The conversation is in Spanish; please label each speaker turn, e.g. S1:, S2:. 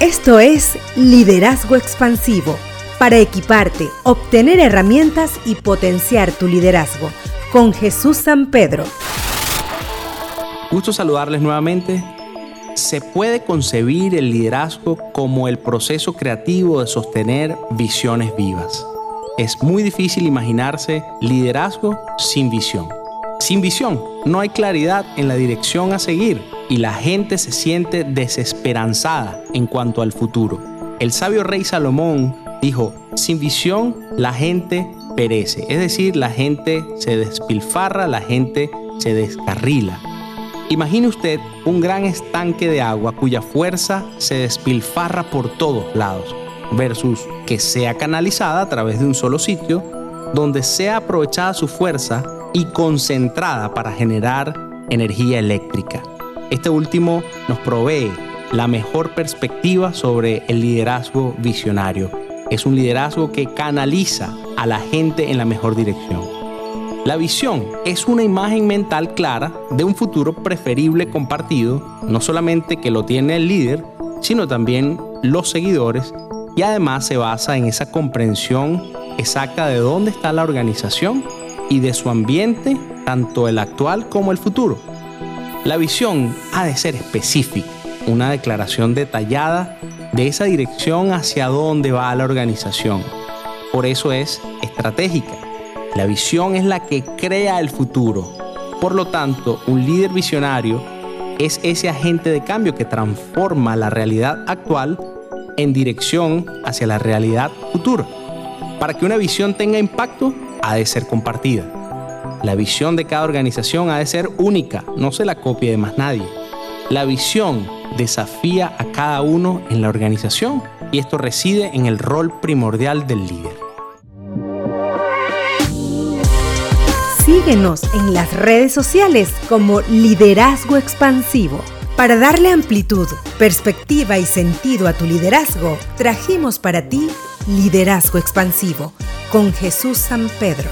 S1: Esto es Liderazgo Expansivo, para equiparte, obtener herramientas y potenciar tu liderazgo, con Jesús San Pedro.
S2: Gusto saludarles nuevamente. Se puede concebir el liderazgo como el proceso creativo de sostener visiones vivas. Es muy difícil imaginarse liderazgo sin visión. Sin visión, no hay claridad en la dirección a seguir y la gente se siente desesperanzada en cuanto al futuro. El sabio rey Salomón dijo, sin visión la gente perece, es decir, la gente se despilfarra, la gente se descarrila. Imagine usted un gran estanque de agua cuya fuerza se despilfarra por todos lados, versus que sea canalizada a través de un solo sitio, donde sea aprovechada su fuerza y concentrada para generar energía eléctrica. Este último nos provee la mejor perspectiva sobre el liderazgo visionario. Es un liderazgo que canaliza a la gente en la mejor dirección. La visión es una imagen mental clara de un futuro preferible compartido, no solamente que lo tiene el líder, sino también los seguidores, y además se basa en esa comprensión exacta de dónde está la organización y de su ambiente, tanto el actual como el futuro. La visión ha de ser específica, una declaración detallada de esa dirección hacia dónde va la organización. Por eso es estratégica. La visión es la que crea el futuro. Por lo tanto, un líder visionario es ese agente de cambio que transforma la realidad actual en dirección hacia la realidad futura. Para que una visión tenga impacto, ha de ser compartida. La visión de cada organización ha de ser única, no se la copie de más nadie. La visión desafía a cada uno en la organización y esto reside en el rol primordial del líder.
S1: Síguenos en las redes sociales como Liderazgo Expansivo. Para darle amplitud, perspectiva y sentido a tu liderazgo, trajimos para ti Liderazgo Expansivo con Jesús San Pedro.